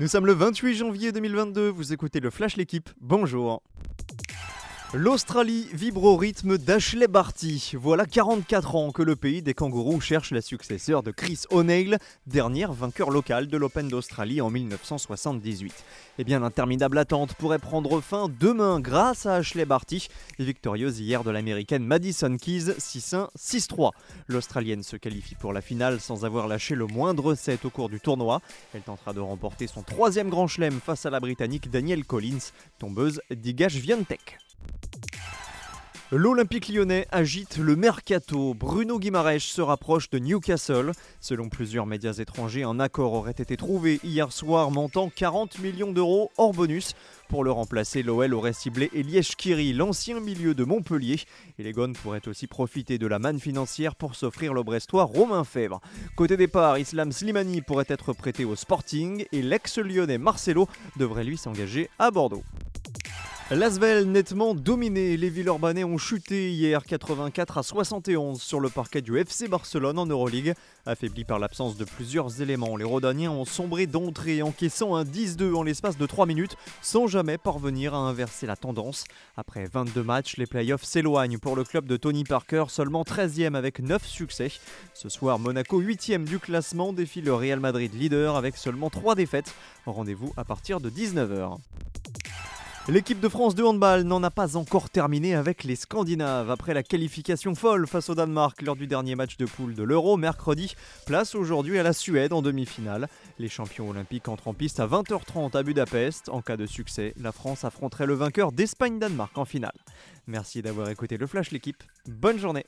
Nous sommes le 28 janvier 2022, vous écoutez le Flash L'équipe, bonjour. L'Australie vibre au rythme d'Ashley Barty. Voilà 44 ans que le pays des kangourous cherche la successeur de Chris O'Neill, dernière vainqueur locale de l'Open d'Australie en 1978. Eh bien, l'interminable attente pourrait prendre fin demain grâce à Ashley Barty, victorieuse hier de l'américaine Madison Keys 6-1, 6-3. L'Australienne se qualifie pour la finale sans avoir lâché le moindre set au cours du tournoi. Elle tentera de remporter son troisième grand chelem face à la Britannique Danielle Collins, tombeuse d'Igash Viantec. L'Olympique lyonnais agite le mercato. Bruno Guimaraes se rapproche de Newcastle. Selon plusieurs médias étrangers, un accord aurait été trouvé hier soir montant 40 millions d'euros hors bonus. Pour le remplacer, l'OL aurait ciblé Elièche Kiri, l'ancien milieu de Montpellier. Et les Gones pourraient aussi profiter de la manne financière pour s'offrir le Brestois Romain Fèvre. Côté départ, Islam Slimani pourrait être prêté au Sporting et l'ex-lyonnais Marcelo devrait lui s'engager à Bordeaux. L'Asvel nettement dominé, les Villeurbanais ont chuté hier 84 à 71 sur le parquet du FC Barcelone en Euroleague. Affaiblis par l'absence de plusieurs éléments, les Rodaniens ont sombré d'entrée, encaissant un 10-2 en l'espace de 3 minutes, sans jamais parvenir à inverser la tendance. Après 22 matchs, les playoffs s'éloignent pour le club de Tony Parker, seulement 13e avec 9 succès. Ce soir, Monaco 8e du classement défie le Real Madrid leader avec seulement 3 défaites. Rendez-vous à partir de 19h. L'équipe de France de handball n'en a pas encore terminé avec les Scandinaves. Après la qualification folle face au Danemark lors du dernier match de poule de l'Euro mercredi, place aujourd'hui à la Suède en demi-finale. Les champions olympiques entrent en piste à 20h30 à Budapest. En cas de succès, la France affronterait le vainqueur d'Espagne-Danemark en finale. Merci d'avoir écouté le Flash l'équipe. Bonne journée